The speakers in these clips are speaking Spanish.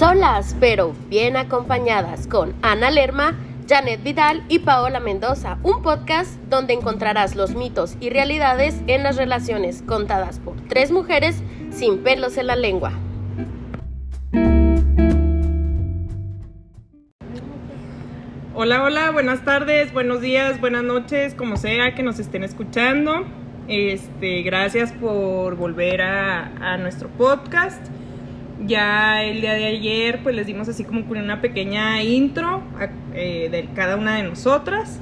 Solas, pero bien acompañadas con Ana Lerma, Janet Vidal y Paola Mendoza, un podcast donde encontrarás los mitos y realidades en las relaciones contadas por tres mujeres sin pelos en la lengua. Hola, hola, buenas tardes, buenos días, buenas noches, como sea que nos estén escuchando. Este, gracias por volver a, a nuestro podcast. Ya el día de ayer, pues les dimos así como una pequeña intro eh, de cada una de nosotras.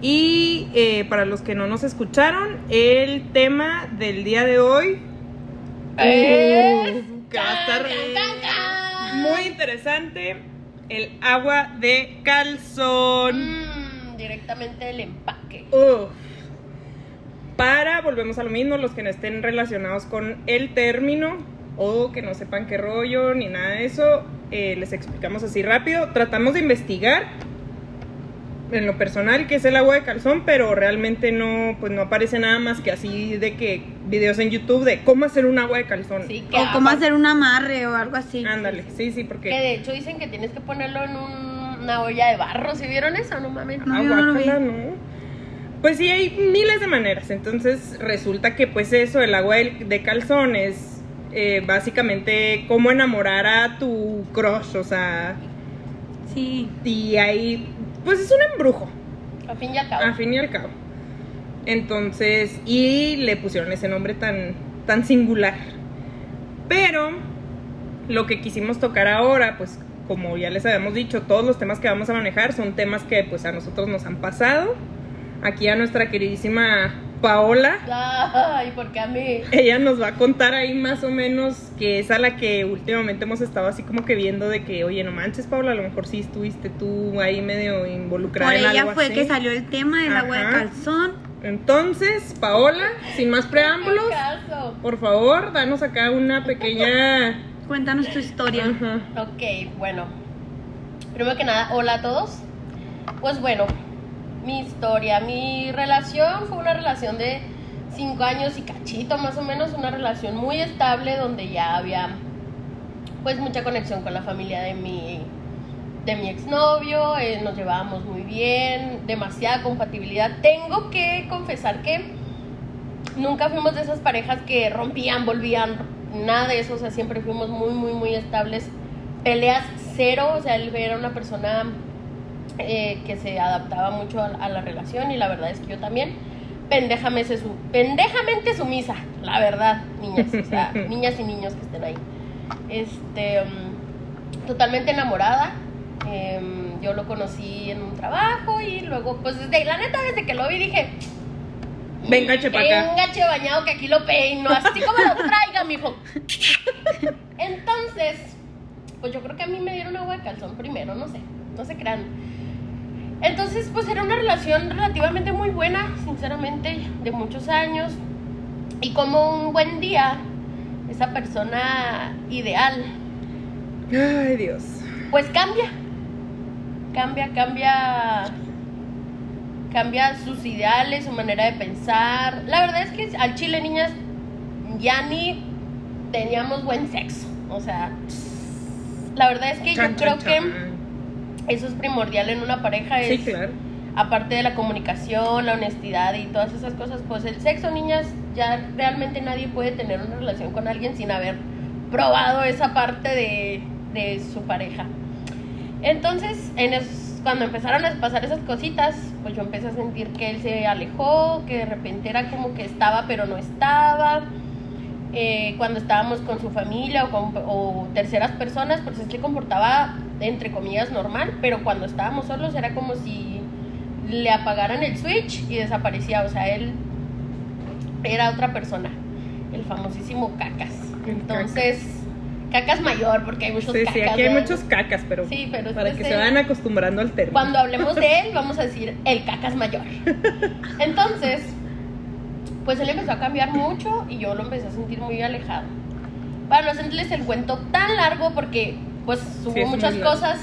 Y eh, para los que no nos escucharon, el tema del día de hoy Es- que va a estar muy interesante. El agua de calzón. Mm, directamente del empaque. Uf. Para, volvemos a lo mismo, los que no estén relacionados con el término o que no sepan qué rollo ni nada de eso, eh, les explicamos así rápido. Tratamos de investigar en lo personal qué es el agua de calzón, pero realmente no, pues no aparece nada más que así de que videos en YouTube de cómo hacer un agua de calzón. Sí, que O cómo hacer un amarre o algo así. Ándale, sí, sí, Que porque de hecho dicen que tienes que ponerlo en un- una olla de barro. ¿Sí vieron eso? No mames. No, yo no lo vi. Aguácala, ¿no? Pues sí, hay miles de maneras. Entonces resulta que pues eso, el agua de, de calzón es eh, básicamente cómo enamorar a tu crush, o sea, Sí. y ahí, pues es un embrujo, A fin y al cabo. a fin y al cabo. Entonces, y le pusieron ese nombre tan, tan singular. Pero lo que quisimos tocar ahora, pues como ya les habíamos dicho, todos los temas que vamos a manejar son temas que pues a nosotros nos han pasado. Aquí a nuestra queridísima Paola, Ay, porque a mí. ella nos va a contar ahí más o menos que es a la que últimamente hemos estado así como que viendo de que, oye, no manches Paola, a lo mejor sí estuviste tú ahí medio involucrada Por en ella algo fue así. que salió el tema del agua de calzón. Entonces, Paola, sin más preámbulos, por favor, danos acá una pequeña... Cuéntanos tu historia. Ajá. Ok, bueno. Primero que nada, hola a todos. Pues bueno, mi historia, mi relación fue una relación de cinco años y cachito, más o menos, una relación muy estable donde ya había pues mucha conexión con la familia de mi de mi exnovio, eh, nos llevábamos muy bien, demasiada compatibilidad. Tengo que confesar que nunca fuimos de esas parejas que rompían, volvían, nada de eso, o sea, siempre fuimos muy, muy, muy estables. Peleas cero, o sea, él era una persona eh, que se adaptaba mucho a, a la relación y la verdad es que yo también. Pendejamente, su, pendejamente sumisa, la verdad, niñas, o sea, niñas y niños que estén ahí. Este, mm, totalmente enamorada. em, yo lo conocí en un trabajo y luego, pues desde, la neta, desde que lo vi dije, Venga, che. Venga, che, bañado, que aquí lo peino, así como lo traiga, mijo. Entonces, pues yo creo que a mí me dieron agua de calzón primero, no sé, no se crean. Entonces, pues era una relación relativamente muy buena, sinceramente, de muchos años. Y como un buen día, esa persona ideal, Ay, Dios. pues cambia. Cambia, cambia. Cambia sus ideales, su manera de pensar. La verdad es que al chile, niñas, ya ni teníamos buen sexo. O sea, la verdad es que Chan, yo creo chan, que. Eso es primordial en una pareja. Sí, Es, claro. aparte de la comunicación, la honestidad y todas esas cosas, pues el sexo, niñas, ya realmente nadie puede tener una relación con alguien sin haber probado esa parte de, de su pareja. Entonces, en es- cuando empezaron a pasar esas cositas, pues yo empecé a sentir que él se alejó, que de repente era como que estaba pero no estaba. Eh, cuando estábamos con su familia o con o terceras personas, pues él se comportaba entre comillas normal, pero cuando estábamos solos era como si le apagaran el switch y desaparecía, o sea, él era otra persona, el famosísimo cacas. Entonces, cacas mayor, porque hay muchos Sí, cacas. sí, aquí hay ¿verdad? muchos cacas, pero Sí, pero para este que se vayan acostumbrando al término. Cuando hablemos de él, vamos a decir el cacas mayor. Entonces, pues él empezó a cambiar mucho y yo lo empecé a sentir muy alejado. Para no hacerles el cuento tan largo, porque pues hubo Sí, muchas cosas,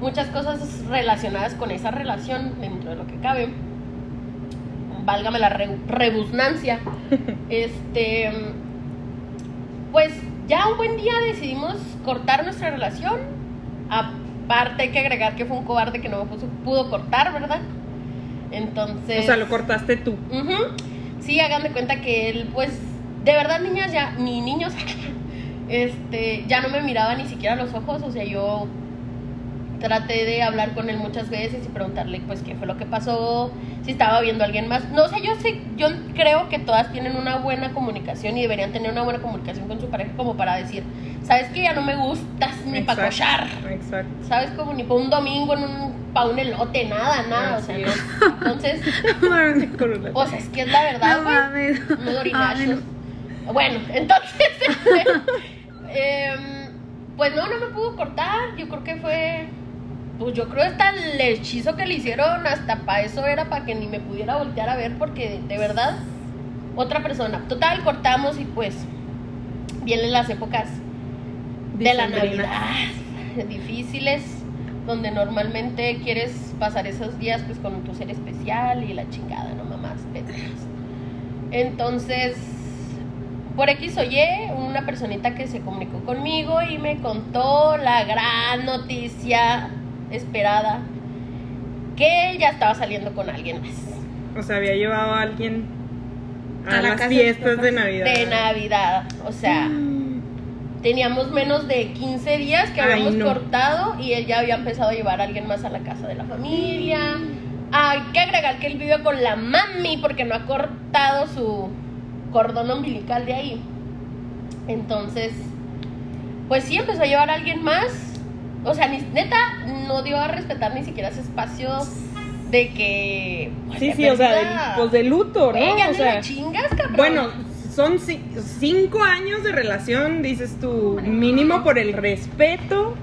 muchas cosas relacionadas con esa relación dentro de lo que cabe. Válgame la re- rebusnancia. este, pues ya un buen día decidimos cortar nuestra relación. Aparte hay que agregar que fue un cobarde que no pudo cortar, ¿verdad? Entonces... O sea, lo cortaste tú. Sí, hagan de cuenta que él, pues, de verdad, niñas ya, ni niños, este, ya no me miraba ni siquiera a los ojos, o sea, yo traté de hablar con él muchas veces y preguntarle, pues, qué fue lo que pasó, si estaba viendo a alguien más. No sé, yo sé, yo creo que todas tienen una buena comunicación y deberían tener una buena comunicación con su pareja como para decir, sabes que ya no me gustas ni para cochar. Exacto. ¿Sabes? Como ni para un domingo en un, para un elote, nada, nada. O sea, Así no. Entonces, o sea, es que es la verdad, No güey. Unos orinachos. Ay, Bueno, entonces, em, pues no, no me pudo cortar. Yo creo que fue, pues yo creo hasta el hechizo que le hicieron, hasta para eso era para que ni me pudiera voltear a ver, porque de verdad, otra persona. Total, cortamos y pues vienen las épocas de la. Navidad difíciles donde normalmente quieres pasar esos días pues con tu ser especial y la chingada, no mamás. Entonces, por X o Y, una personita que se comunicó conmigo y me contó la gran noticia esperada que él ya estaba saliendo con alguien más O sea, había llevado a alguien a, A la las fiestas de. Navidad. de Navidad. O sea, Mm. teníamos menos de 15 días que Ay, habíamos no. cortado y él ya había empezado a llevar a alguien más a la casa de la familia. Hay que agregar que él vive con la mami porque no ha cortado su cordón umbilical de ahí. Entonces, pues sí, empezó a llevar a alguien más. O sea, ni, neta, no dio a respetar ni siquiera ese espacio de que... pues, Sí, sí, o sea, de, pues de luto, ¿no? O sea, chingas, cabrón. bueno, son ci- cinco años de relación, dices tú, mínimo por el respeto.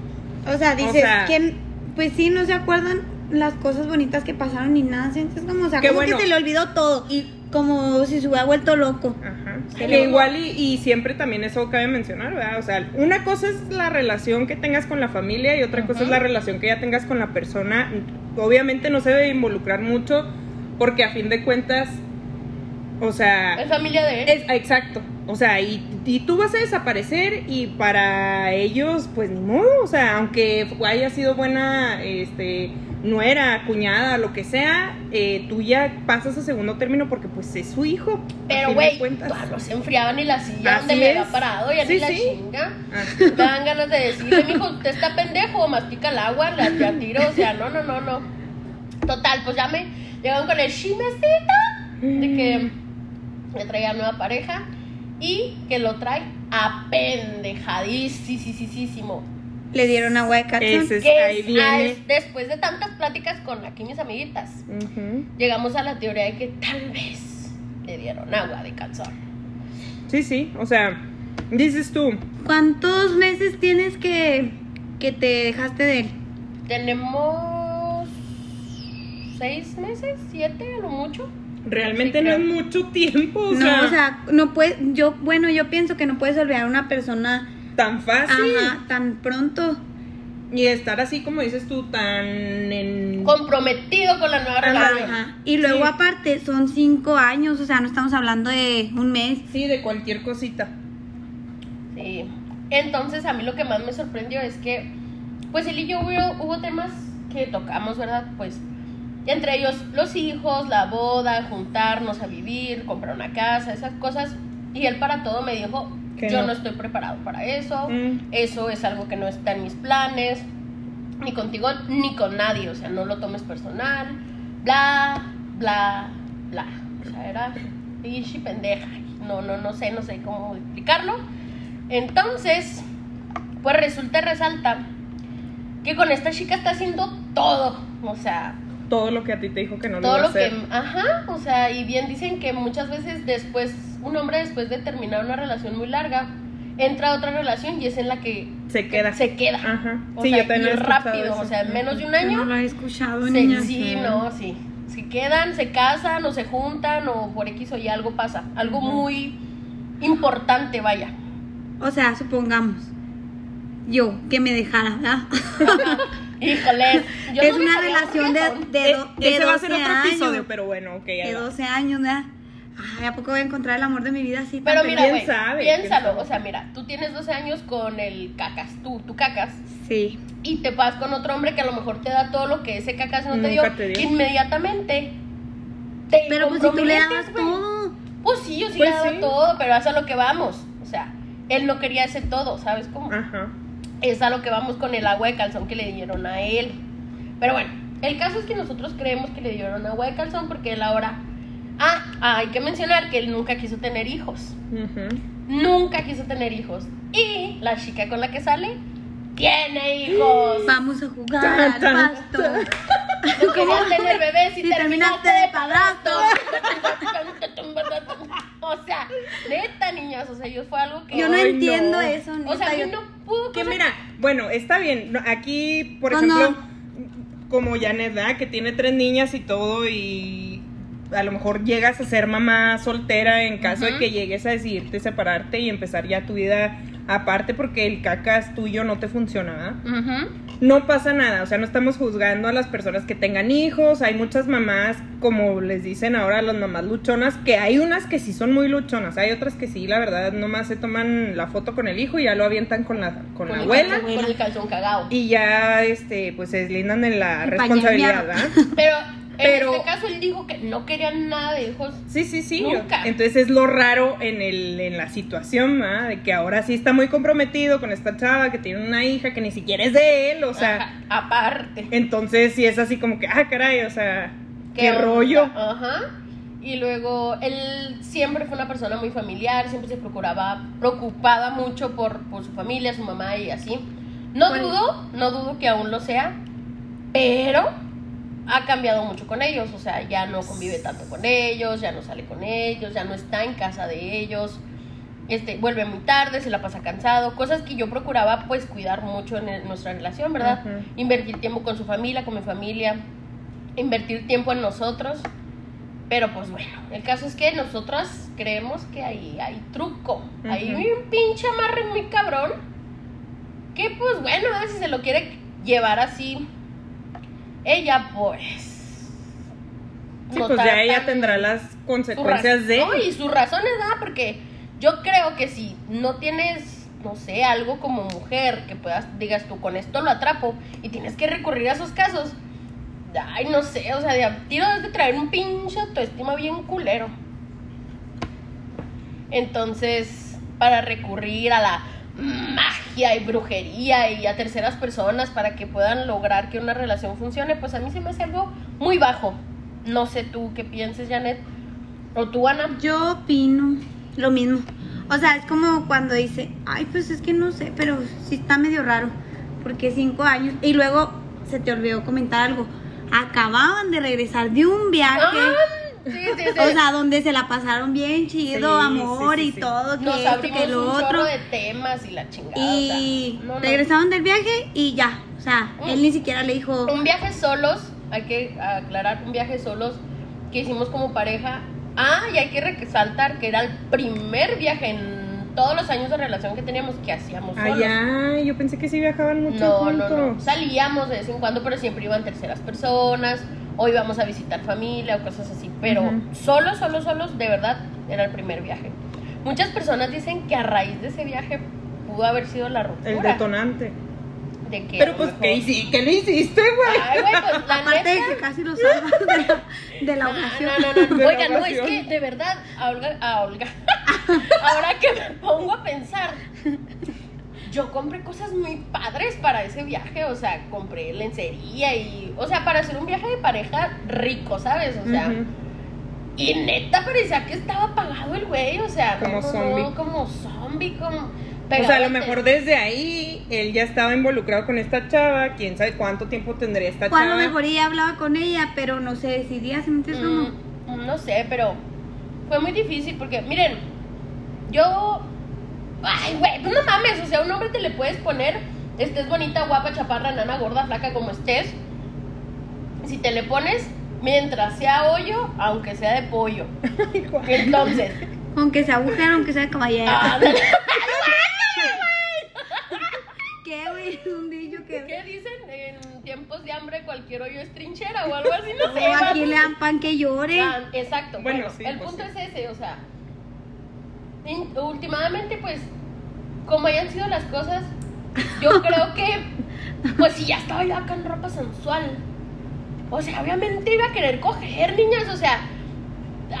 O sea, dices sea- que, pues sí, no se acuerdan las cosas bonitas que pasaron ni nada. Entonces, como, o sea, Qué como bueno. que se le olvidó todo. Y como si se hubiera vuelto loco. Ajá. Que igual y, y siempre también eso cabe mencionar, ¿verdad? O sea, una cosa es la relación que tengas con la familia y otra cosa es la relación que ya tengas con la persona. Obviamente no se debe involucrar mucho porque a fin de cuentas, o sea, Es familia de él. es exacto. O sea, y, y tú vas a desaparecer y para ellos, pues ni modo. O sea, aunque haya sido buena, este, nuera, cuñada, lo que sea, eh, tú ya pasas a segundo término porque pues es su hijo. Pero, güey, no se enfriaba ni la silla donde Así me es. había parado, ya Sí, ni la sí. chinga. Ah. Me dan ganas de decirle, mijo, usted está pendejo, mastica el agua, la tiro, o sea, no, no, no, no. Total, pues ya me llegaron con el chismecito de que le traía nueva pareja y que lo trae apendejadísimo. Le dieron agua de calzón. Ese es- Que ahí es- viene. ah, es- después de tantas pláticas con aquí mis amiguitas, llegamos a la teoría de que tal vez le dieron agua de calzón. Sí, sí, o sea, dices tú, ¿Cuántos meses tienes que, que te dejaste de él? Tenemos seis meses, siete a lo mucho. realmente Sí, no es mucho tiempo, o no, sea, o sea, no puedes, yo, bueno, yo pienso que no puedes olvidar a una persona tan fácil. ajá, tan pronto. Y estar así como dices tú, tan en... Comprometido con la nueva relación. Ajá. Y luego Sí. aparte son cinco años, o sea, no estamos hablando de un mes. Sí, de cualquier cosita. Sí. Entonces a mí lo que más me sorprendió es que, pues él y yo hubo, hubo temas que tocamos, ¿verdad? Pues entre ellos los hijos, la boda, juntarnos a vivir, comprar una casa, esas cosas. Y él para todo me dijo, Que yo no. no. estoy preparado para eso, Mm. eso es algo que no está en mis planes, ni contigo ni con nadie, o sea, no lo tomes personal, bla, bla, bla. O sea, era pichi pendeja. No, no, no sé, no sé cómo explicarlo. Entonces, pues resulta y resalta que con esta chica está haciendo todo, o sea, Todo lo que a ti te dijo que no lo todo iba a lo que, hacer. ajá, o sea, y bien dicen que muchas veces después, un hombre después de terminar una relación muy larga, entra a otra relación y es en la que Se queda. se queda. Ajá. O Sí, sea, yo también rápido, eso. o sea, en menos de un Yo año. no lo he escuchado, se- niña. sí, no, sí. Se quedan, se casan o se juntan o por X o Y algo pasa. Algo Ujú. muy importante, vaya. O sea, supongamos, yo que me dejara, ¿verdad? Híjole. yo es no una relación de, Eh, do- de ese va a 12 ser otro años. episodio, pero bueno, ok. de va. 12 años, ¿verdad? Ay, ¿a poco voy a encontrar el amor de mi vida así? Pero mira, ¿Quién güey, piénsalo. sabe? O sea, mira, tú tienes 12 años con el cacas, tú, tú cacas. Sí. y te vas con otro hombre que a lo mejor te da todo lo que ese cacas no te dio, Nunca te dio. inmediatamente te Pero pues si tú le dabas todo. Pues sí, yo sí Pues le daba sí. todo, pero es a lo que vamos. O sea, él no quería ese todo, ¿sabes cómo? Ajá. Es a lo que vamos con el agua de calzón que le dieron a él. Pero bueno, el caso es que nosotros creemos que le dieron agua de calzón porque él ahora... Ah, hay que mencionar que él nunca quiso tener hijos. Nunca quiso tener hijos. Y la chica con la que sale tiene hijos. Vamos a jugar Tan, al tan, pasto. Tú querías tener bebés y terminaste terminaste de de padrastro. O sea, neta, niñas, o sea, yo fue algo que... Yo no Ay, entiendo no. eso. o sea, neta, yo yo- no pudo... Que mira, bueno, está bien. Aquí, por No, ejemplo, no. como Janet, ¿verdad? Que tiene tres niñas y todo y a lo mejor llegas a ser mamá soltera en caso de que llegues a decidirte separarte y empezar ya tu vida aparte porque el cacas tuyo no te funciona, ¿verdad? Ujú. No pasa nada, o sea, no estamos juzgando a las personas que tengan hijos, hay muchas mamás, como les dicen ahora las mamás luchonas, que hay unas que sí son muy luchonas, hay otras que sí, la verdad, nomás se toman la foto con el hijo y ya lo avientan con la, con la el abuela calzón- Con el calzón cagado. y ya, este, pues se deslindan de la Y responsabilidad. ¿verdad? Pero, en Pero- este caso él dijo que no quería nada de hijos. Sí, sí, sí. Nunca. Entonces es lo raro en, el, en la situación, ¿verdad? De que ahora sí está muy comprometido con esta chava que tiene una hija que ni siquiera es de él, o sea... Ajá, aparte. Entonces sí es así como que, ah, caray, o sea, qué, rollo. Ajá. Y luego él siempre fue una persona muy familiar, siempre se procuraba, preocupaba mucho por, por su familia, su mamá y así. No Bueno. dudo, no dudo que aún lo sea, pero ha cambiado mucho con ellos, o sea, ya no convive tanto con ellos, ya no sale con ellos, ya no está en casa de ellos. Este, vuelve muy tarde, se la pasa cansado, cosas que yo procuraba pues cuidar mucho en el- nuestra relación, ¿verdad? Invertir tiempo con su familia, con mi familia, invertir tiempo en nosotros. Pero pues bueno, el caso es que nosotras creemos que ahí hay truco. Hay un pinche amarre muy cabrón. Que pues bueno, si se lo quiere llevar así. Ella pues... Sí, no pues ya ella tendrá las consecuencias de... No, y sus razones, ¿verdad? Porque yo creo que si no tienes, no sé, algo como mujer que puedas, digas tú, con esto lo atrapo y tienes que recurrir a esos casos, ay, no sé, o sea, de a tiro de traer un pinche autoestima bien culero. Entonces, para recurrir a la magia y brujería y a terceras personas para que puedan lograr que una relación funcione, pues a mí se me hace algo muy bajo. No sé tú qué pienses, Janet. O tú, Ana. Yo opino lo mismo. O sea, es como cuando dice, ay, pues es que no sé, pero sí está medio raro. Porque cinco años. Y luego se te olvidó comentar algo. Acababan de regresar de un viaje. Ah, sí, sí, sí. O sea, donde se la pasaron bien chido, Sí, amor sí, sí, y todo, que nos esto, que lo un otro. de temas y la chingada. Y o sea, no, no. regresaron del viaje y ya. O sea, Mm. él ni siquiera le dijo. Un viaje solos, hay que aclarar, un viaje solos que hicimos como pareja. Ah, y hay que resaltar que era el primer viaje en todos los años de relación que teníamos que hacíamos solos. Ay, ay, yo pensé que sí viajaban mucho No, no, juntos. no. Salíamos de vez en cuando, pero siempre iban terceras personas, o íbamos a visitar familia o cosas así. Pero Ujú. solos, solos, solos, de verdad, era el primer viaje. Muchas personas dicen que a raíz de ese viaje pudo haber sido la ruptura. El detonante. De que Pero pues, mejor- ¿qué, hici- ¿qué le hiciste, güey? Ay, güey, pues la Aparte de neta- que casi lo salvan de la, de la No, ocasión. no, no, no. De la Oigan, no, es que de verdad, a Olga, a Olga. ahora que me pongo a pensar, yo compré cosas muy padres para ese viaje, o sea, compré lencería y, o sea, para hacer un viaje de pareja rico, ¿sabes? O sea, y neta parecía que estaba apagado el güey, o sea, Como no, zombie. no, como zombie, como... O sea, a lo mejor desde ahí él ya estaba involucrado con esta chava, quién sabe cuánto tiempo tendría esta O a chava. lo mejor ella hablaba con ella, pero no se decidía. Mm, no sé, pero fue muy difícil porque, miren, yo. Ay, güey, pues no mames, o sea, a un hombre te le puedes poner, estés bonita, guapa, chaparra, nana, gorda, flaca, como estés. Si te le pones, mientras sea hoyo, aunque sea de pollo. Entonces, Aunque sea mujer, aunque sea caballero. ¿Qué, güey? Es un dicho que... ¿qué dicen en tiempos de hambre, cualquier hoyo es trinchera o algo así, no sé. O aquí le dan pan que llore. Ah, exacto. Bueno, Bueno, sí, el pues punto sí. es ese, o sea, in- últimamente, pues, como hayan sido las cosas, yo creo que, pues, si ya estaba yo acá en ropa sensual, o sea, obviamente iba a querer coger, niñas, o sea,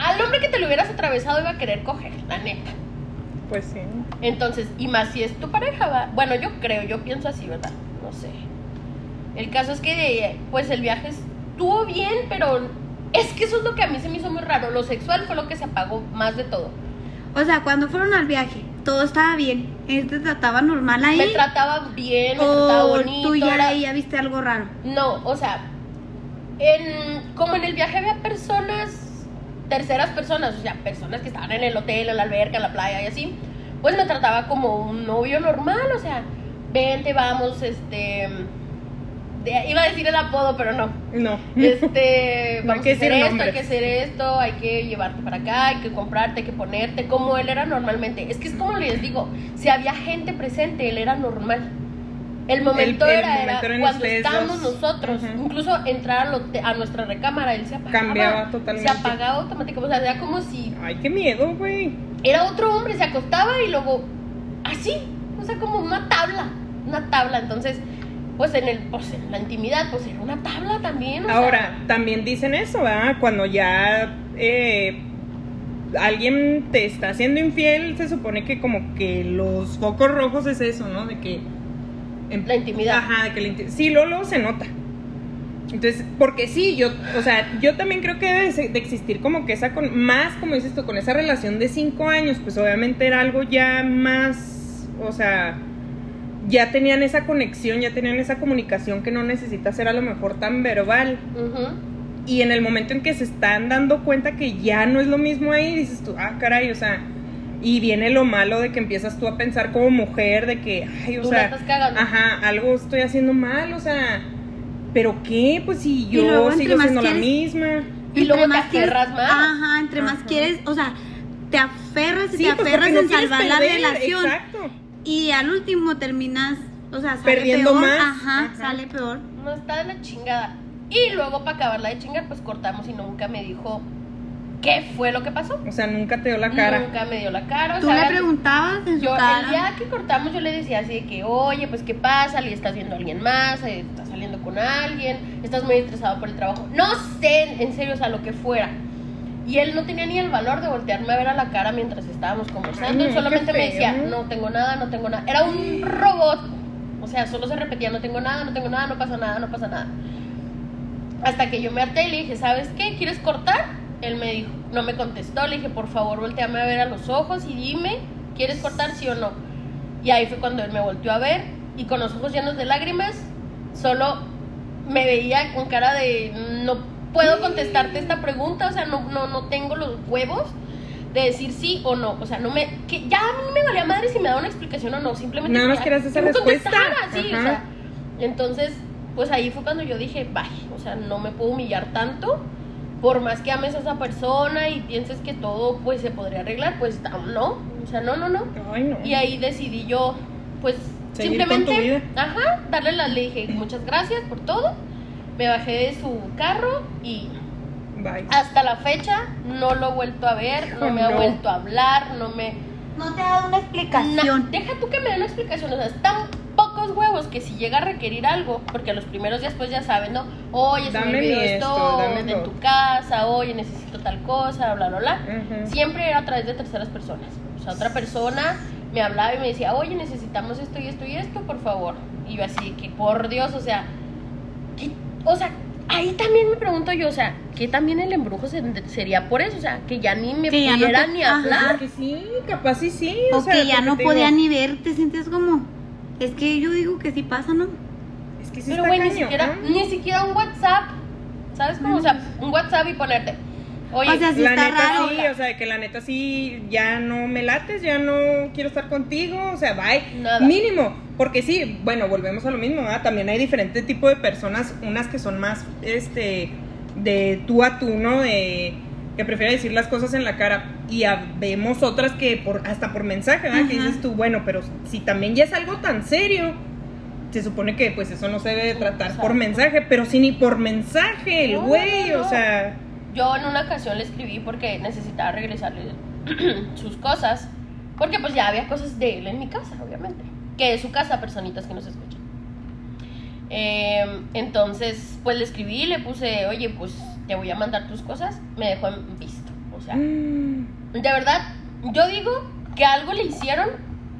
al hombre que te lo hubieras atravesado iba a querer coger, la neta. Pues sí. Entonces, y más si es tu pareja, va. Bueno, yo creo, yo pienso así, ¿verdad? No sé. El caso es que, pues, el viaje estuvo bien, pero es que eso es lo que a mí se me hizo muy raro. Lo sexual fue lo que se apagó más de todo. O sea, cuando fueron al viaje, todo estaba bien. Él te trataba normal ahí. Me trataba bien, me trataba bonito. tú ya era- ahí ya viste algo raro. No, o sea, en, como en el viaje había personas, terceras personas, o sea, personas que estaban en el hotel, en la alberca, en la playa y así, pues me trataba como un novio normal, o sea, vente, vamos, este... iba a decir el apodo, pero no. No. Este, No hay vamos que a hacer esto, hay que hacer esto, hay que llevarte para acá, hay que comprarte, hay que ponerte, como él era normalmente. Es que es como les digo, si había gente presente, él era normal. El momento El- el era, momento cuando estábamos dos. nosotros, incluso entrar hote- a nuestra recámara, él se apagaba. Cambiaba totalmente. Se apagaba automáticamente, o sea, era como si Ay, qué miedo, güey. era otro hombre, se acostaba y luego así, o sea, como una tabla, una tabla. Entonces, pues en el, pues en la intimidad, pues era una tabla también. o sea, Ahora, también dicen eso, ¿verdad? Cuando ya eh, alguien te está haciendo infiel, se supone que como que los focos rojos es eso, ¿no? De que... em- La intimidad. Ajá, de que la inti- Sí, luego se nota. Entonces, porque sí, yo, o sea, yo también creo que debe de existir como que esa, con, más, como dices tú, con esa relación de cinco años, pues obviamente era algo ya más, o sea, ya tenían esa conexión, ya tenían esa comunicación que no necesita ser a lo mejor tan verbal. Y en el momento en que se están dando cuenta que ya no es lo mismo ahí, dices tú, ah, caray, o sea, y viene lo malo de que empiezas tú a pensar como mujer, de que, ay, o Tú sea, ajá, algo estoy haciendo mal, o sea, ¿pero qué? Pues si luego, yo entre sigo siendo la misma. Y luego te más quieres- aferras más. Ajá, entre más quieres, o sea, te aferras y Sí, te pues aferras en salvar la relación. Exacto. Y al último terminas, o sea, sale Perdiendo peor. más. Ajá, Ajá. sale peor. No está de la chingada. Y luego para acabarla de chingar, pues cortamos y nunca me dijo qué fue lo que pasó. O sea, nunca te dio la cara. Nunca me dio la cara. O Tú sea, le preguntabas en su Yo, cara. el día que cortamos, yo le decía así de que, oye, pues, ¿qué pasa? ¿Le estás viendo a alguien más? Eh, ¿Estás saliendo con alguien? ¿Estás muy estresado por el trabajo? No sé, en serio, o sea, lo que fuera. Y él no tenía ni el valor de voltearme a ver a la cara mientras estábamos conversando. Ay, Él no, solamente me decía, no tengo nada, no tengo nada. Era un robot. O sea, solo se repetía, no tengo nada, no tengo nada, no pasa nada, no pasa nada. Hasta que yo me harté y le dije, ¿sabes qué? ¿Quieres cortar? Él me dijo, no me contestó. Le dije, por favor, volteame a ver a los ojos y dime, ¿quieres cortar sí o no? Y ahí fue cuando él me volteó a ver y con los ojos llenos de lágrimas, solo me veía con cara de, no puedo contestarte esta pregunta, o sea, no, no, no tengo los huevos de decir sí o no. O sea, no me, que ya a mí me valía madre si me daba una explicación o no, simplemente Nada más quería querías esa respuesta. contestara, sí, o Ajá. sea. Entonces, pues ahí fue cuando yo dije, bye, o sea, no me puedo humillar tanto. Por más que ames a esa persona y pienses que todo pues se podría arreglar, pues no, o sea, no, no, no. Ay, no. Y ahí decidí yo, pues Seguir con simplemente, tu vida. ajá, darle la le dije muchas gracias por todo. Me bajé de su carro y Bye. hasta la fecha no lo he vuelto a ver, no me ha No. vuelto a hablar, no me No te ha dado una explicación. Na- deja tú que me dé una explicación, o sea, están pocos huevos que si llega a requerir algo, porque los primeros días pues ya saben, ¿no? Oye, se me olvidó esto, esto, dame de tu casa, oye, necesito tal cosa, bla, bla, bla. Ujú. Siempre era a través de terceras personas. O sea, otra persona me hablaba y me decía, oye, necesitamos esto y esto y esto, por favor. Y yo así, que por Dios, o sea. O sea, ahí también me pregunto yo, o sea, que también el embrujo se- sería por eso, o sea, que ya ni me Que ya no pudiera te- ni ajá. hablar. Que sí, capaz sí, sí. O, sea, que ya no podía digo, ni ver, te sientes como. Es que yo digo que sí pasa, ¿no? Es que sí Pero güey, ni siquiera, ni siquiera un WhatsApp. ¿Sabes cómo? O sea, un WhatsApp y ponerte. Oye, O sea, sí la está neta raro. sí, o sea, de que la neta sí, ya no me lates, ya no quiero estar contigo, o sea, bye. Nada. Mínimo, porque sí, bueno, volvemos a lo mismo, ¿verdad? También hay diferentes tipos de personas, unas que son más, este, de tú a tú, ¿no? De que prefieren decir las cosas en la cara y vemos otras que por hasta por mensaje, ¿verdad? Que dices tú, bueno, pero si también ya es algo tan serio, se supone que pues eso no se debe tratar Exacto. por mensaje, pero sí ni por mensaje, el No, güey, no, no. o sea, Yo en una ocasión le escribí porque necesitaba regresarle sus cosas. Porque pues ya había cosas de él en mi casa, obviamente. Que es su casa, personitas que nos escuchan. Eh, entonces, pues le escribí, le puse, oye, pues te voy a mandar tus cosas. Me dejó en visto. O sea, mm, de verdad, yo digo que algo le hicieron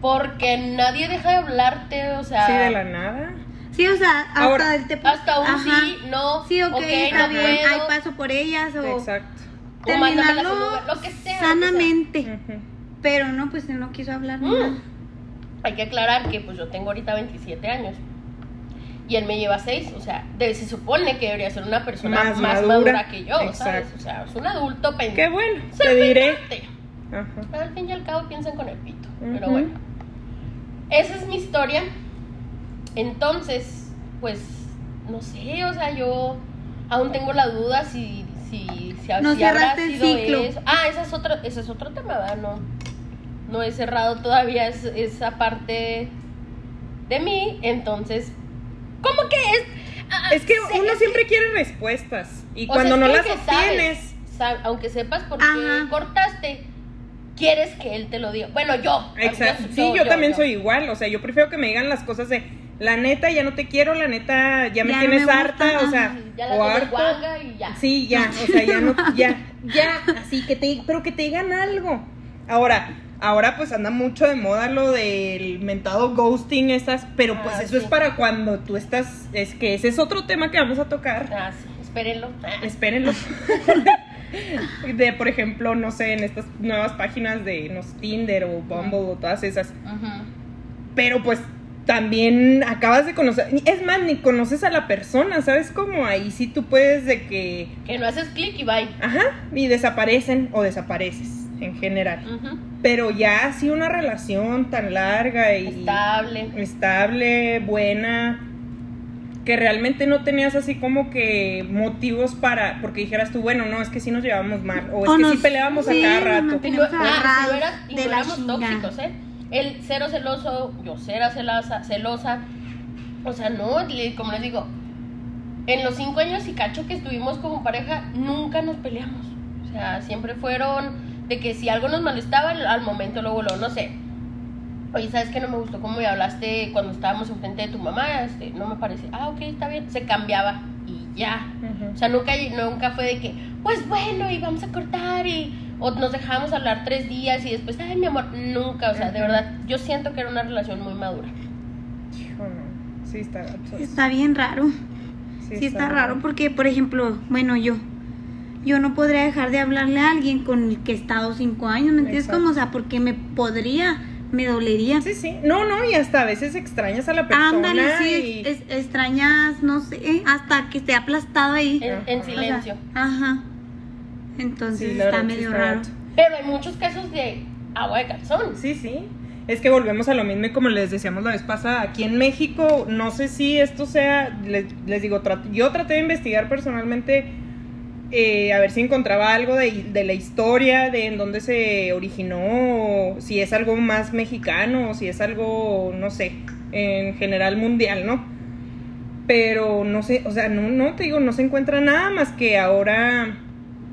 porque nadie deja de hablarte, o sea... sí de la nada. Sí, o sea, hasta Ahora, el te Hasta un Ajá. sí, no, Sí, ok, está no bien, puedo, hay paso por ellas o Exacto. o terminarlo lo que sea, lo que sea. sanamente. Ujú. Pero no, pues él no quiso hablar Mm. nada. Hay que aclarar que pues yo tengo ahorita 27 años y él me lleva 6, o sea, de- se supone que debería ser una persona Más más, madura. madura. que yo, ¿sabes? Exacto. O sea, es un adulto Qué pendiente. bueno, te diré. Ajá. Al fin y al cabo piensan con el pito, pero bueno. Esa es mi historia. Entonces, pues, no sé, o sea, yo aún tengo la duda si, si, si, No si habrá cerraste el sido ciclo. eso. Ah, ese es otro, ese es otro tema, ¿verdad? No, no he cerrado todavía es- esa parte de mí, entonces, ¿cómo que es? Ah, Es que uno es siempre quiere respuestas y sea, cuando no las sabes, obtienes, aunque sepas por qué Ajá. cortaste, quieres que él te lo diga. Bueno, yo. Exacto. yo- Sí, yo, también yo. soy igual. O sea, yo prefiero que me digan las cosas de la neta, ya no te quiero, la neta, ya me Ya no tienes gusta, harta, o sea, Ya la o guanga y ya. Sí, ya, o sea, ya no, ya, ya, así que te, pero que te digan algo. Ahora, ahora pues anda mucho de moda lo del mentado ghosting esas, pero pues Ah, eso sí. es para cuando tú estás, es que ese es otro tema que vamos a tocar. Ah, sí, espérenlo. Ah, Espérenlo. de, por ejemplo, no sé, en estas nuevas páginas de no Tinder o Bumble o todas esas. ujú. Pero pues también acabas de conocer, es más, ni conoces a la persona, ¿sabes cómo? Ahí sí tú puedes de que, Que no haces clic y bye. ajá, y desaparecen o desapareces en general. Ujú. Pero ya así una relación tan larga y Estable. estable, buena, que realmente no tenías así como que motivos para, porque dijeras tú, bueno, no, es que sí nos llevamos mal, o es O que nos- sí peleábamos sí, a cada rato. Y ah, era- de no la éramos tóxicos, ¿eh? El cero celoso, yo cero celosa, celosa. O sea, no, como les digo, en los cinco años y cacho que estuvimos como pareja, nunca nos peleamos. O sea, siempre fueron de que si algo nos molestaba, al momento luego, luego, no sé. Oye, ¿sabes qué? No me gustó cómo me hablaste cuando estábamos enfrente de tu mamá. Este, no me parece. Ah, ok, está bien. Se cambiaba y ya. O sea, nunca, nunca fue de que, pues bueno, y vamos a cortar y... O nos dejábamos hablar tres días y después, ay, mi amor, nunca. O sea, de verdad, yo siento que era una relación muy madura. Sí, está. Está bien raro. Sí, está raro porque, por ejemplo, bueno, yo. Yo no podría dejar de hablarle a alguien con el que he estado cinco años, ¿me entiendes? Como, o sea, porque me podría, me dolería. Sí, sí. No, no, y hasta a veces extrañas a la persona. Ándale, sí, y... es- extrañas, no sé, hasta que esté aplastado ahí. En, en silencio. O sea, ajá. Entonces Sí, está medio está raro. Pero hay muchos casos de agua de calzón. Sí, sí. Es que volvemos a lo mismo y como les decíamos la vez pasada, aquí en México, no sé si esto sea, les, les digo, trat- yo traté de investigar personalmente eh, a ver si encontraba algo de, de la historia, de en dónde se originó, o si es algo más mexicano, o si es algo, no sé, en general mundial, ¿no? Pero no sé, o sea, no, no te digo, no se encuentra nada más que ahora,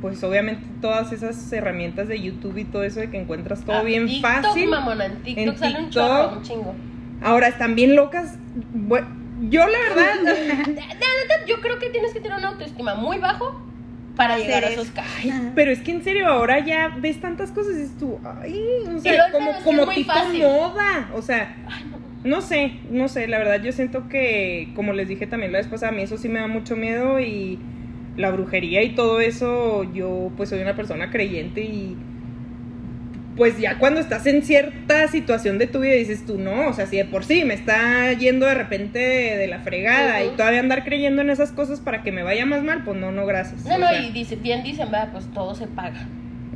pues obviamente todas esas herramientas de YouTube y todo eso de que encuentras todo Ah, bien TikTok, fácil. mamona, en TikTok En sale un TikTok. chorro, un chingo. Ahora están bien locas. Bueno, yo la verdad, yo creo que tienes que tener una autoestima muy bajo para Hacer llegar a eso. esos casos. Ajá. pero es que en serio ahora ya ves tantas cosas y tú, ay, o sea, como, es como muy tipo fácil. moda, o sea, Ay, no. no sé, no sé, la verdad yo siento que, como les dije también la vez pasada, a mí eso sí me da mucho miedo y la brujería y todo eso, yo pues soy una persona creyente y pues ya cuando estás en cierta situación de tu vida dices tú, no, o sea, si de por sí me está yendo de repente de, de la fregada y todavía andar creyendo en esas cosas para que me vaya más mal, pues no, no, gracias. No, o no, sea, y dice, bien dicen, va, pues todo se paga.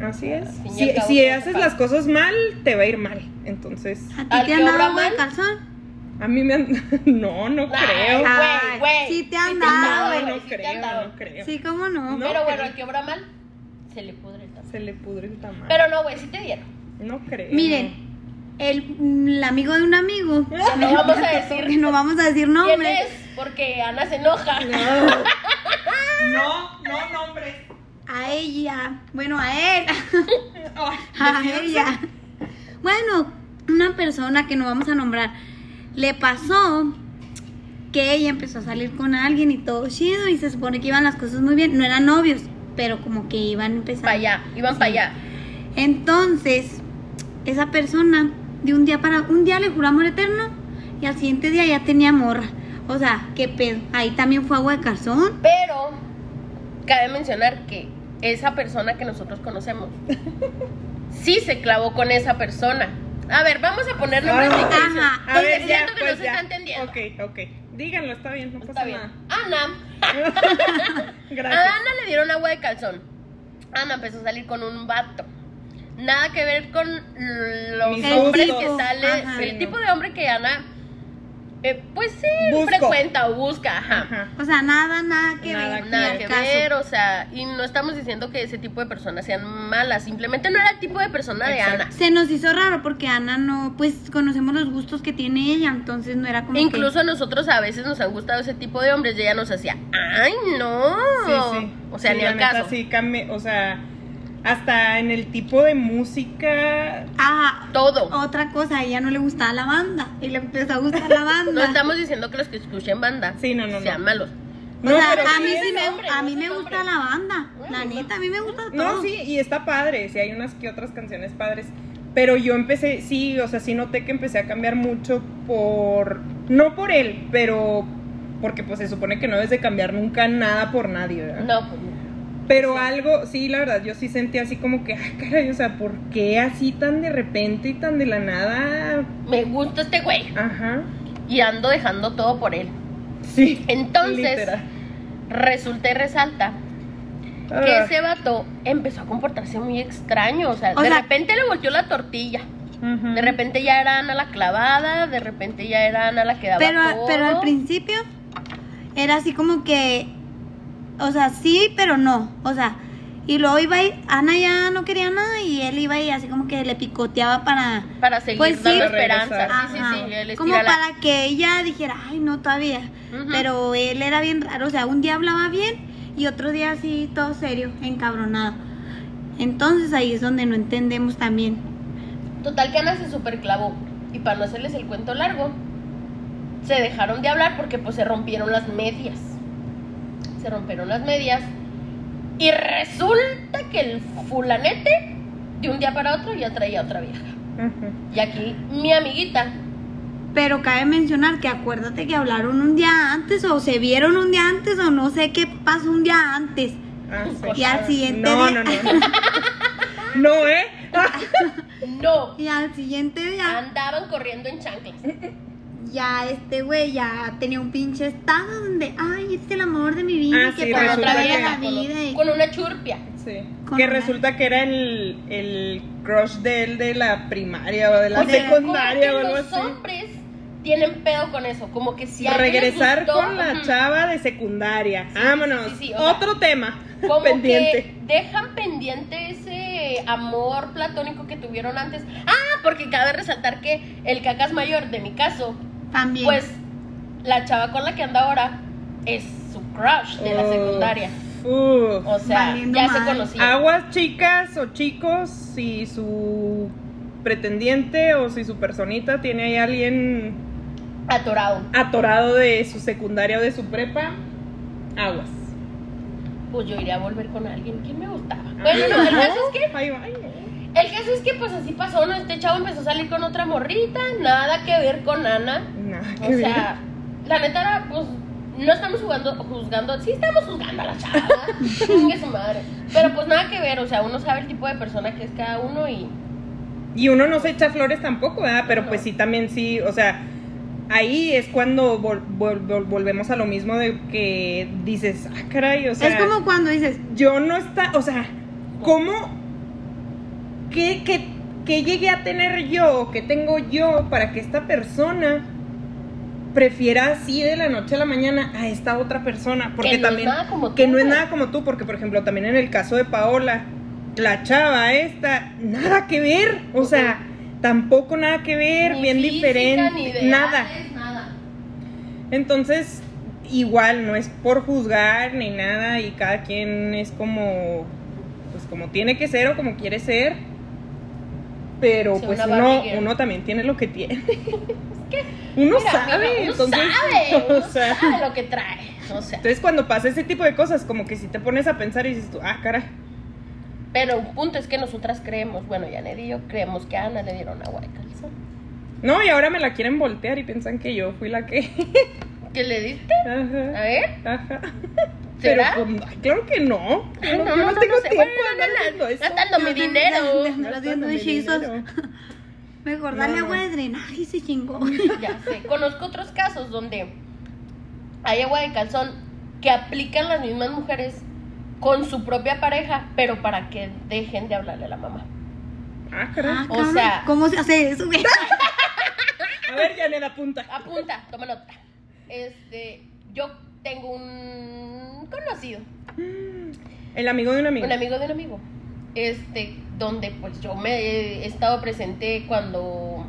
Así es. Si, si haces las cosas mal, te va a ir mal. Entonces, ¿A ti ¿Al te han dado de mal? calzón? A mí me han... No, no Ay, creo. güey, güey. sí te han dado, no sí han creo, no creo. Sí, ¿cómo no? No. Pero bueno, al que obra mal, se le pudre el tamal. Se le pudre el tamal. Pero no, güey, sí te dieron. No creo. Miren, el, el amigo de un amigo. no vamos a decir. Que no vamos a decir ¿Quién nombres. es? Porque Ana se enoja. No, no nombres. A ella. Bueno, a él. A ella. Bueno, una persona que no vamos a nombrar. Le pasó que ella empezó a salir con alguien y todo chido y se supone que iban las cosas muy bien. No eran novios, pero como que iban a empezar. Para allá, iban Sí. para allá. Entonces, esa persona de un día para un día le juró amor eterno y al siguiente día ya tenía morra. O sea, qué pedo. Ahí también fue agua de calzón. Pero cabe mencionar que esa persona que nosotros conocemos sí se clavó con esa persona. A ver, vamos a poner nombres Ah, ficticios. Ajá. A Porque ver, ya, siento que pues no se ya. está entendiendo. Ok, ok. Díganlo, está bien, no Está pasa bien. nada. Ana. Gracias. A Ana le dieron agua de calzón. Ana empezó a salir con un vato. Nada que ver con los Mis hombres gustos. que sale, Ajá. el tipo de hombre que Ana, eh, pues sí, Busco. frecuenta o busca, ajá. Ajá. O sea, nada, nada que Nada ver. Nada que caso. ver, o sea, y no estamos diciendo que ese tipo de personas sean malas, simplemente no era el tipo de persona de. Ana. Se nos hizo raro porque Ana no, pues conocemos los gustos que tiene ella, entonces no era como Incluso a nosotros a veces nos han gustado ese tipo de hombres y ella nos hacía, ¡ay, no! Sí, sí. O sea, Sí, ni al neta, caso. Sí, cambia, o sea, hasta en el tipo de música. ah, Todo. otra cosa, a ella no le gustaba la banda y le empezó a gustar la banda. No estamos diciendo que los que escuchen banda Sí, no, no, sean no. malos. O sea, pero a mí sí me, hombre, a no mí me hombre. gusta la banda. Bueno, La no. neta, a mí me gusta todo. No, sí, y está padre, sí hay unas que otras canciones padres. Pero yo empecé, sí, o sea, sí noté que empecé a cambiar mucho por. No por él, pero. Porque pues se supone que no debes de cambiar nunca nada por nadie, ¿verdad? No, pues no. Pero algo, sí, la verdad, yo sí sentí así como que, ay, caray, o sea, ¿por qué así tan de repente y tan de la nada? me gusta este güey Ajá. y ando dejando todo por él. Sí. Entonces, literal. Resulta y resalta que Ah, ese vato empezó a comportarse muy extraño, o sea, O de sea- repente le volteó la tortilla. De repente ya era Ana la clavada, de repente ya era Ana la que daba Pero, todo. pero al principio era así como que, o sea, sí, pero no. O sea, y luego iba y Ana ya no quería nada y él iba y así como que le picoteaba para... para seguir Pues sí. dando Para esperanza. Sí, sí, sí. como la- para que ella dijera, ay, no, todavía. Pero él era bien raro, o sea, un día hablaba bien y otro día así, todo serio, encabronado. Entonces ahí es donde no entendemos también. Total que Ana se superclavó. Y para no hacerles el cuento largo, se dejaron de hablar porque pues se rompieron las medias. Se rompieron las medias. Y resulta que el fulanete, de un día para otro, ya traía otra vieja. Y aquí mi amiguita, Pero cabe mencionar que acuérdate que hablaron un día antes o se vieron un día antes o no sé qué pasó un día antes. Ah, sí. Y al siguiente No, día... no, no, no. No, ¿eh? no, Y al siguiente día andaban corriendo en chanclas. Ya este güey ya tenía un pinche estado donde, ay, este es el amor de mi vida, Ah, que sí, para otra que- la vida. y- con, una churpia. Sí. Que una- resulta que era el, el crush de él de la primaria o de la O secundaria o algo los así. hombres tienen pedo con eso, como que si Regresar gustó, con la chava de secundaria. Sí, Vámonos. sí, sí, o sea, Otro tema como pendiente. que dejan pendiente ese amor platónico que tuvieron antes. Ah, porque cabe resaltar que el cacas mayor, de mi caso, También. pues la chava con la que anda ahora es su crush de la secundaria. uf. O sea, ya se madre. conocían. Aguas chicas o chicos, si su pretendiente o si su personita tiene ahí alguien Atorado. atorado de su secundaria o de su prepa, aguas. Pues yo iría a volver con alguien que me gustaba. Bueno, no, el caso es que Ay, ay, no. El caso es que pues así pasó, ¿no? Este chavo empezó a salir con otra morrita, nada que ver con Ana. Nada O que ver. sea, la neta era, pues, no estamos jugando, juzgando, sí estamos juzgando a la chava, chingue su madre. Pero pues nada que ver, o sea, uno sabe el tipo de persona que es cada uno y Y uno no se echa flores tampoco, ¿verdad? Pero No. pues sí, también sí, o sea, ahí es cuando vol- vol- vol- volvemos a lo mismo de que dices, ah, caray, o sea, es como cuando dices, yo no está, o sea, ¿cómo? ¿Qué, qué, qué llegué a tener yo o qué tengo yo para que esta persona prefiera así de la noche a la mañana a esta otra persona? Porque Que no es también nada como que tú, no es nada como tú, porque por ejemplo, también en el caso de Paola, la chava esta, nada que ver, o sea, tampoco nada que ver, Ni bien física, diferente, ni nada. nada. Entonces, igual no es por juzgar ni nada y cada quien es como pues como tiene que ser o como quiere ser. Pero Sí, pues uno, uno también tiene lo que tiene. uno Mira, sabe, mira, uno entonces, sabe, uno sabe lo que trae. O sea, entonces cuando pasa ese tipo de cosas, como que si te pones a pensar y dices tú, ah, cara, pero un punto es que nosotras creemos, bueno, Janet y yo creemos que a Ana le dieron agua de calzón. no, y ahora me la quieren voltear y piensan que yo fui la que. ¿Qué le diste? A Ajá. ver, Ajá. Pero ¿será? pues, ay, claro que no. Ay, no, yo no, no, tengo sé. tiempo de andar eso. gastando mi dinero. Mejor No, dale agua de drenaje y se chingó. Ya sé. Conozco otros casos donde hay agua de calzón que aplican las mismas mujeres con su propia pareja, pero para que dejen de hablarle a la mamá. Ah, caray. Ah, O sea- ¿Cómo se hace eso, güey? A ver, Janet, apunta. Apunta, toma nota. Este, yo tengo un conocido, El amigo de un amigo. un amigo de un amigo, este, donde pues yo me he estado presente cuando,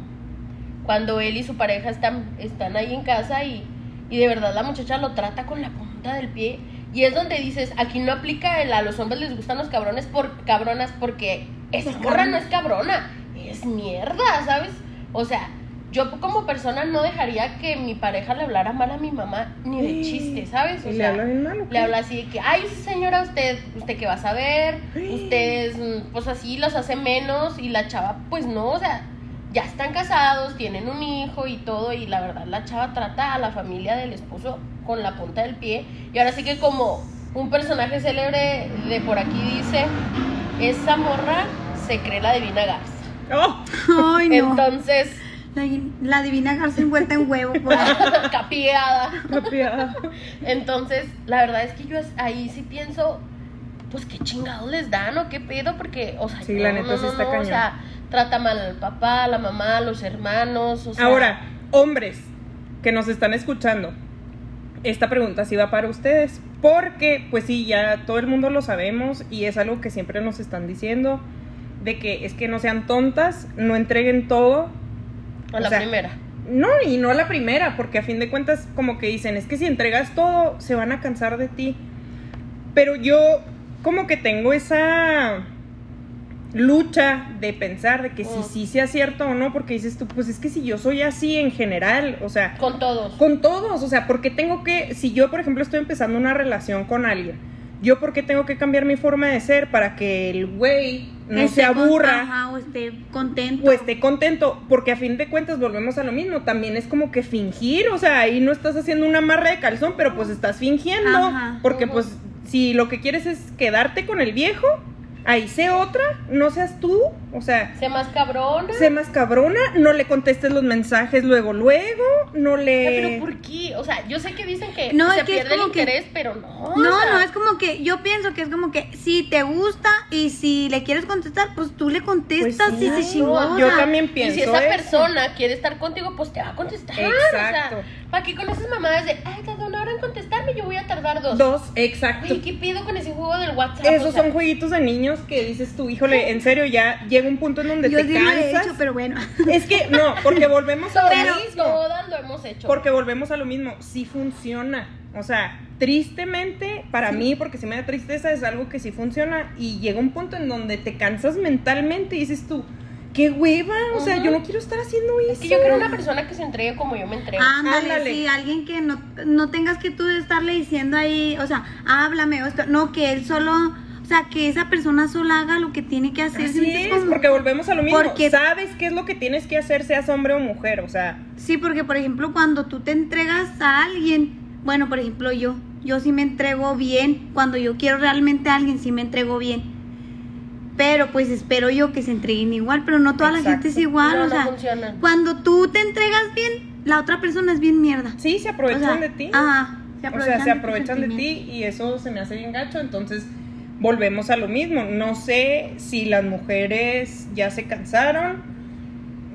cuando él y su pareja están, están ahí en casa y, y de verdad la muchacha lo trata con la punta del pie. Y es donde dices, aquí no aplica el a los hombres les gustan los cabrones por cabronas porque esa Es morra no es cabrona, es mierda, ¿sabes? O sea, yo como persona no dejaría que mi pareja le hablara mal a mi mamá ni de chiste, ¿sabes? O ¿Y le sea, habla bien mal o qué? le habla así de que, ay, señora, usted, usted qué va a saber, ustedes, mm, pues así los hace menos y la chava, pues no, o sea, ya están casados, tienen un hijo y todo y la verdad la chava trata a la familia del esposo con la punta del pie y ahora sí que como un personaje célebre de por aquí dice, esa morra se cree la divina garza. ¡Oh! Ay, no. Entonces, La, la divina garza envuelta en huevo. capiada. Papiada. Entonces, la verdad es que yo es- ahí sí pienso, pues qué chingados les dan o qué pedo, porque, o sea, Sí, no, la neta no, sí no, está no, cañón. O sea, trata mal al papá, a la mamá, a los hermanos, o sea. Ahora, hombres que nos están escuchando, esta pregunta sí va para ustedes, porque pues sí, ya todo el mundo lo sabemos y es algo que siempre nos están diciendo, de que es que no sean tontas, no entreguen todo. A o la sea, primera. No, y no a la primera, porque a fin de cuentas como que dicen, es que si entregas todo, se van a cansar de ti. Pero yo como que tengo esa lucha de pensar de que si Mm. sí sea cierto o no, porque dices tú, pues es que si yo soy así en general, o sea, Con todos. con todos, o sea, porque tengo que, si yo por ejemplo estoy empezando una relación con alguien, yo por qué tengo que cambiar mi forma de ser para que el güey no Esté se con- aburra ajá, o esté contento. o esté contento, porque a fin de cuentas volvemos a lo mismo, también es como que fingir, o sea, ahí no estás haciendo una amarra de calzón, pero pues estás fingiendo, Ajá. porque pues si lo que quieres es quedarte con el viejo, ahí sé otra, no seas tú, o sea, Sé más cabrona. sé más cabrona, no le contestes los mensajes luego, luego, no le... Pero ¿por qué? O sea, yo sé que dicen que No, se es que es pierde el como que- interés, pero no. No, o sea, no, es como que yo pienso que es como que si te gusta y si le quieres contestar, pues tú le contestas Pues sí, y se chingó. Yo también Y pienso si esa eso. persona quiere estar contigo, pues te va a contestar. Exacto. O sea, ¿para qué con esas mamadas de, ay, tarda una hora en contestarme, yo voy a tardar dos? Dos, exacto. Güey, ¿qué pido con ese juego del WhatsApp? Esos O sea, son jueguitos de niños que dices tú, híjole, en serio, ya llega un punto en donde yo te sí lo he cansas. hecho, pero bueno. Es que no, porque volvemos a lo Pero mismo. todas lo hemos hecho. Porque volvemos a lo mismo, sí funciona. O sea, tristemente, para mí, porque si me da tristeza, es algo que sí funciona. Y llega un punto en donde te cansas mentalmente y dices tú, qué hueva. O sea, yo no quiero estar haciendo eso. Es que yo quiero una persona que se entregue como yo me entrego. Ándale, Ándale. sí, alguien que no, no tengas que tú estarle diciendo ahí, o sea, háblame, o esto, no, que él solo, o sea, que esa persona sola haga lo que tiene que hacer. Así ¿sientes es, como- porque volvemos a lo mismo. Porque- Sabes qué es lo que tienes que hacer, seas hombre o mujer. O sea, Sí, porque por ejemplo, cuando tú te entregas a alguien, bueno, por ejemplo, yo, yo sí me entrego bien, cuando yo quiero realmente a alguien, sí me entrego bien. Pero pues espero yo que se entreguen igual, pero no toda la gente es igual, No, o no sea, funciona. cuando tú te entregas bien, la otra persona es bien mierda. sí, se O aprovechan sea, de ti. Ajá, se o sea, se aprovechan de ti sentimientos. y eso se me hace bien gacho. Entonces, volvemos a lo mismo. No sé si las mujeres ya se cansaron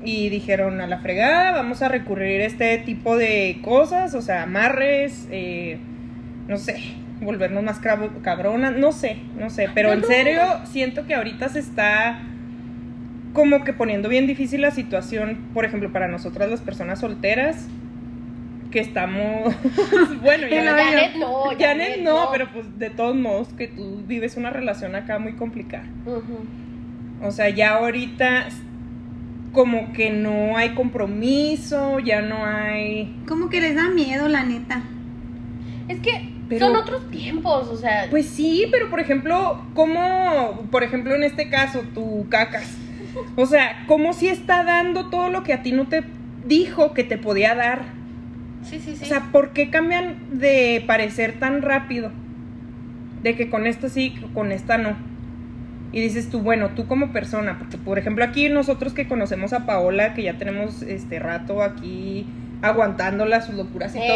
y dijeron a la fregada, vamos a recurrir a este tipo de cosas, o sea, amarres, eh, no sé, volvernos más cabronas, no sé, no sé. Pero en no. serio, siento que ahorita se está como que poniendo bien difícil la situación, por ejemplo, para nosotras las personas solteras, que estamos, bueno, ya luego Janet no, Janet no, pero pues de todos modos que tú vives una relación acá muy complicada. O sea, ya ahorita como que no hay compromiso, ya no hay... Como que les da miedo, la neta. Es que Pero- son otros tiempos, o sea. Pues sí, pero por ejemplo, ¿cómo, por ejemplo en este caso, tu cacas? O sea, ¿cómo si está dando todo lo que a ti no te dijo que te podía dar? sí, sí, sí. O sea, ¿por qué cambian de parecer tan rápido? De que con esta sí, con esta no. Y dices tú, bueno, tú como persona, porque por ejemplo aquí nosotros que conocemos a Paola, que ya tenemos este rato aquí aguantándola, sus locuras y Eh.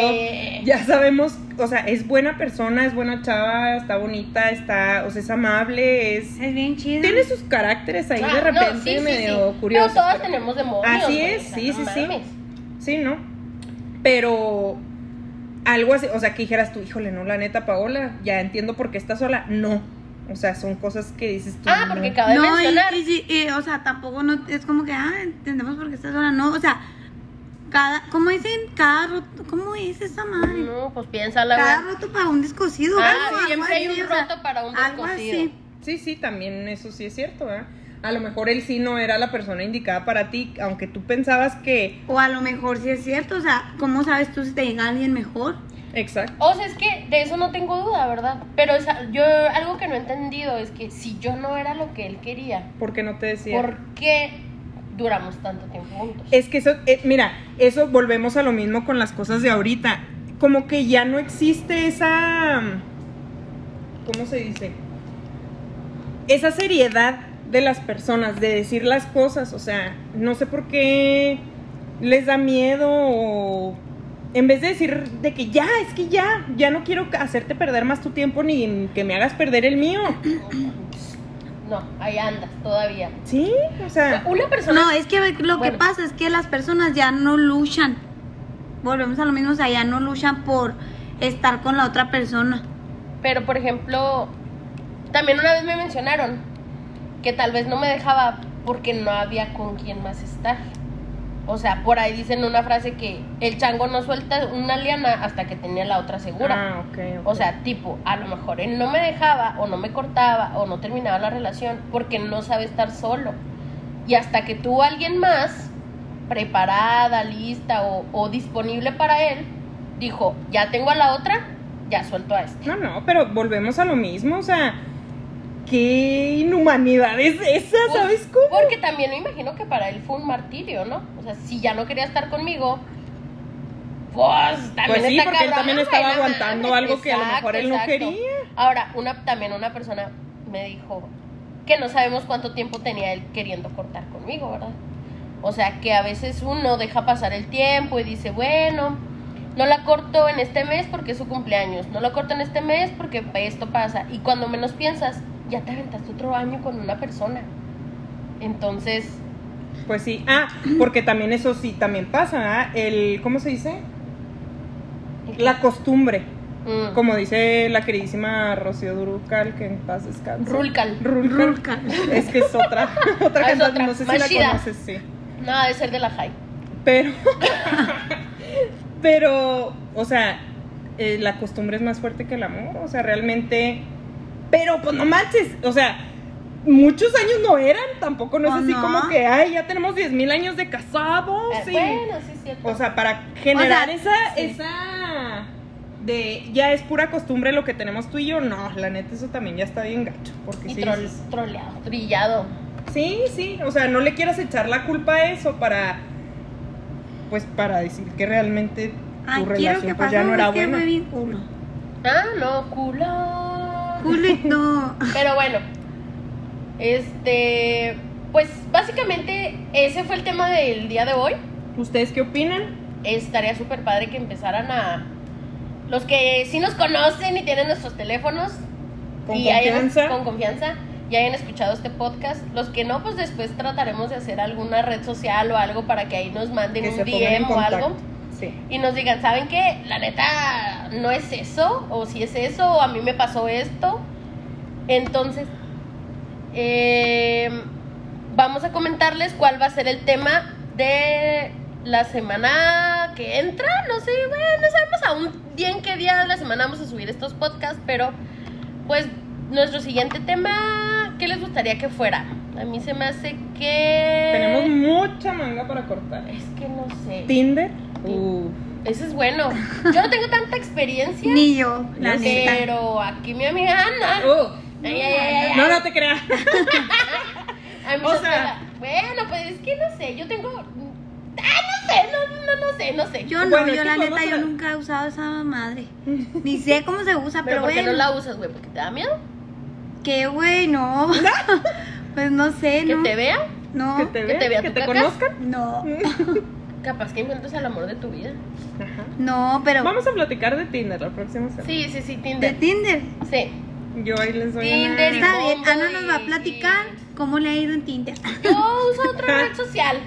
todo, ya sabemos, o sea, es buena persona, es buena chava, está bonita, está, o sea, es amable, es... Es bien chido. Tiene sus caracteres ahí Ah, de no, repente sí, sí, medio sí. curiosos. Pero todas tenemos demonios. Así es, sí, no sí, sí. mames. Sí, ¿no? Pero algo así, o sea, que dijeras tú, híjole, no, la neta, Paola, ya entiendo por qué está sola. No. O sea, son cosas que dices tú. Ah, no. porque acaba de No, y, mencionar. y sí, y, o sea, tampoco no es como que, ah, entendemos por qué estás sola. No, o sea, cada, ¿cómo dicen? Cada roto, ¿cómo es esa madre? No, pues piénsala, Cada güey. roto para un descosido. Ah, algo, algo siempre hay así, un o roto para un algo descosido. así. Sí, sí, también eso sí es cierto, ¿verdad? A lo mejor él sí no era la persona indicada para ti, aunque tú pensabas que. O a lo mejor sí es cierto, o sea, ¿cómo sabes tú si te llega alguien mejor? Exacto. O sea, es que de eso no tengo duda, ¿verdad? Pero esa- yo algo que no he entendido es que si yo no era lo que él quería, ¿Por qué no te decía? ¿por qué duramos tanto tiempo juntos? Es que eso, eh, mira, eso volvemos a lo mismo con las cosas de ahorita. Como que ya no existe esa. ¿Cómo se dice? Esa seriedad de las personas, de decir las cosas. O sea, no sé por qué les da miedo o. En vez de decir de que ya, es que ya, ya no quiero hacerte perder más tu tiempo ni que me hagas perder el mío. No, ahí andas todavía. Sí, o sea. Una persona. No, es que lo que pasa es que las personas ya no luchan. Volvemos a lo mismo, o sea, ya no luchan por estar con la otra persona. Pero, por ejemplo, también una vez me mencionaron que tal vez no me dejaba porque no había con quién más estar. O sea, por ahí dicen una frase que el chango no suelta una liana hasta que tenía la otra segura. Ah, ok, ok. O sea, tipo, a lo mejor él no me dejaba o no me cortaba o no terminaba la relación porque no sabe estar solo. Y hasta que tuvo alguien más preparada, lista o, o disponible para él, dijo, ya tengo a la otra, ya suelto a este. No, no, pero volvemos a lo mismo, o sea, qué inhumanidad es esa, Pues, ¿sabes cómo? Porque también me imagino que para él fue un martirio, ¿no? O sea, si ya no quería estar conmigo, pues también Pues sí, está porque él también estaba aguantando algo que a lo mejor él no quería. Ahora, una, también una persona me dijo que no sabemos cuánto tiempo tenía él queriendo cortar conmigo, ¿verdad? O sea, que a veces uno deja pasar el tiempo y dice, bueno, no la corto en este mes porque es su cumpleaños, no la corto en este mes porque esto pasa. Y cuando menos piensas, ya te aventaste otro año con una persona. Entonces, Pues sí, ah, porque también eso sí, también pasa, ¿ah? El, ¿cómo se dice? La costumbre, mm, como dice la queridísima Rocío Durucal, que en paz descanse. Rulcal. Rulcal. Es que es otra, otra Ah, es cantante, otra, no sé si la conoces, sí. Nada de ser de la high. Pero, pero, o sea, eh, la costumbre es más fuerte que el amor, o sea, realmente, pero pues no manches, o sea, muchos años no eran, tampoco no es Oh, así no. como que, ay, ya tenemos 10 mil años de casados, Eh, sí. Bueno, sí es cierto. O sea, para generar O sea, esa, sí. esa de ya es pura costumbre lo que tenemos tú y yo, no, la neta eso también ya está bien gacho, porque y sí, trol- dices- troleado, trillado. Sí, sí, o sea, no le quieras echar la culpa a eso para, pues para decir que realmente Ay, tu quiero relación que pues ya no era es que buena. Ah, no, culo. Culito. Pero bueno, este, pues básicamente ese fue el tema del día de hoy. ¿Ustedes qué opinan? Estaría súper padre que empezaran a... Los que sí nos conocen y tienen nuestros teléfonos. Con y hayan- confianza. con confianza. Y hayan escuchado este podcast. Los que no, pues después trataremos de hacer alguna red social o algo para que ahí nos manden Que un DM o algo. Sí. y nos digan, ¿saben qué? La neta no es eso, o si es eso, o a mí me pasó esto. Entonces, eh, vamos a comentarles cuál va a ser el tema de la semana que entra. No sé, bueno, no sabemos aún bien qué día de la semana vamos a subir estos podcasts, pero pues nuestro siguiente tema, ¿qué les gustaría que fuera? A mí se me hace que... Tenemos mucha manga para cortar. Es que no sé. Tinder. Uf. Ese es bueno. Yo no tengo tanta experiencia. Ni yo, la neta. Pero aquí mi amiga Ana. Uh. Ay, ay, ay, ay, No, ay. no te creas. A mí O se sea- me- Bueno, pues es que no sé. Yo tengo. Ah, no sé, no, no, no sé, no sé. Yo no, Bueno, yo que la neta, yo nunca he usado esa madre. Ni sé cómo se usa, pero pero, ¿por qué bueno. no la usas, güey? ¿Porque te da miedo? ¿Qué, güey? No. pues no sé, ¿Que ¿no? te vean? No. Que te ¿Que vean, te vea que tu te conozcan. No. Capaz que encuentres el amor de tu vida. Ajá. No, pero. Vamos a platicar de Tinder la próxima semana. Sí, sí, sí, De Tinder. Tinder. Sí. Yo ahí les doy Tinder una... Está bien, Ana nos va a y- platicar cómo le ha ido en Tinder. Yo uso otra red social.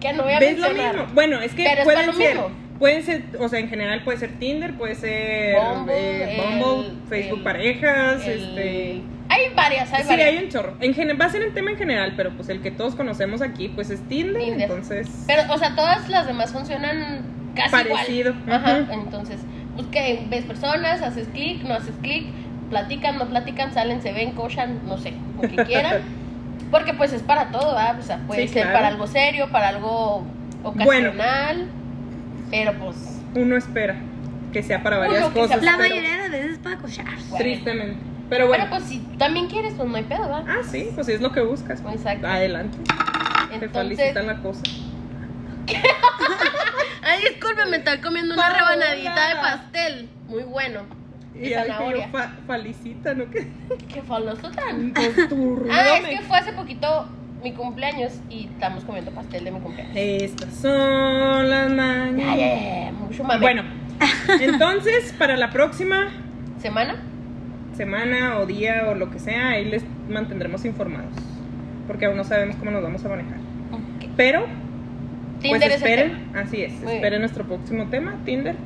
Que no voy a ¿Ves lo mencionar. mismo? Bueno, es que Pero es pueden lo ser, mismo. pueden ser, o sea, en general puede ser Tinder, puede ser Bumble, eh, el- Facebook el- parejas, El- este... Hay varias, hay Sí, varias. hay un chorro. En gen- va a ser el tema en general, pero pues el que todos conocemos aquí, pues es Tinder, Tinder. entonces... Pero, o sea, todas las demás funcionan casi Parecido, igual. Ajá. Entonces, pues que ves personas, haces clic, no haces clic, platican, no platican, salen, se ven, cochan, no sé, lo que quieran. Porque pues es para todo, ¿verdad? O sea, puede Sí, ser claro. para algo serio, para algo ocasional. Pero pues, Uno espera que sea para varias cosas. sea- La pero- mayoría de las veces para cochar. bueno. Tristemente. Pero bueno. Pero pues si también quieres, pues no hay pedo, ¿verdad? Ah, sí, pues si es lo que buscas. pues, Exacto. Adelante. Te Entonces, felicitan la cosa. ay, disculpe, me estoy comiendo una rebanadita de pastel. Muy bueno. Y ay, que fa felicitan, ¿no? Que Qué faloso tan. pues, Ah, es que fue hace poquito mi cumpleaños y estamos comiendo pastel de mi cumpleaños. Estas son las Ya, mañanas. ya, ya, ya, mucho mame. Bueno, entonces para la próxima ¿Semana? Semana o día o lo que sea, ahí les mantendremos informados. Porque aún no sabemos cómo nos vamos a manejar. Ok. Pero, Tinder pues esperen, así es, Muy esperen nuestro próximo tema, Tinder.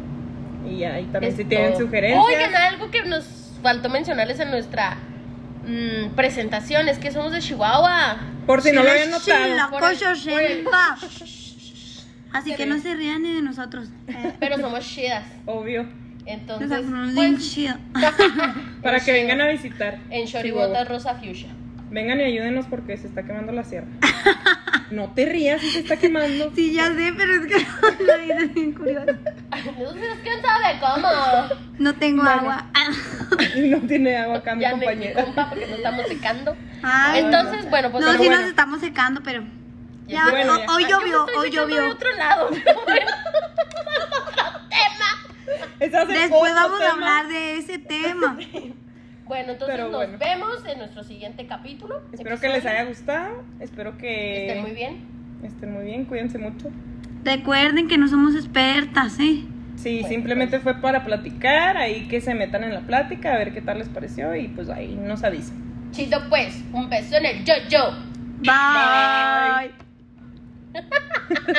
Y ahí también Es si tienen todo. sugerencias. Oigan, algo que nos faltó mencionarles en nuestra mm, presentación es que somos de Chihuahua. por si no lo habían notado. la Por el- cocho por el- shempa. Así que no se rían ni de nosotros. Pero somos chidas. Obvio. Entonces, nos pues, chido. Para que vengan a visitar. En. Choribotas Rosa Fuchsia. Vengan y ayúdenos porque se está quemando la sierra. No te rías si se está quemando. Sí, ya sé, pero es que la vida es bien curiosa. No sé, ¿quién sabe cómo? No tengo Bueno. agua. No tiene agua acá mi Ya me compañera. compa porque no estamos secando. Ay, Entonces, bueno, pues no, sí bueno. nos estamos secando, pero. Ya, Bueno, ya. hoy llovió, estoy hoy llovió. otro lado. pero bueno. otro tema. Después vamos a hablar de ese tema. Bueno, entonces Pero nos bueno. vemos en nuestro siguiente capítulo. Espero que les haya gustado. Espero que Estén muy bien. estén muy bien. Cuídense mucho. Recuerden que no somos expertas, ¿eh? Sí, Bueno, simplemente fue para platicar, ahí que se metan en la plática, a ver qué tal les pareció y pues ahí nos avisan. Chido pues, un beso en el yo-yo. Bye.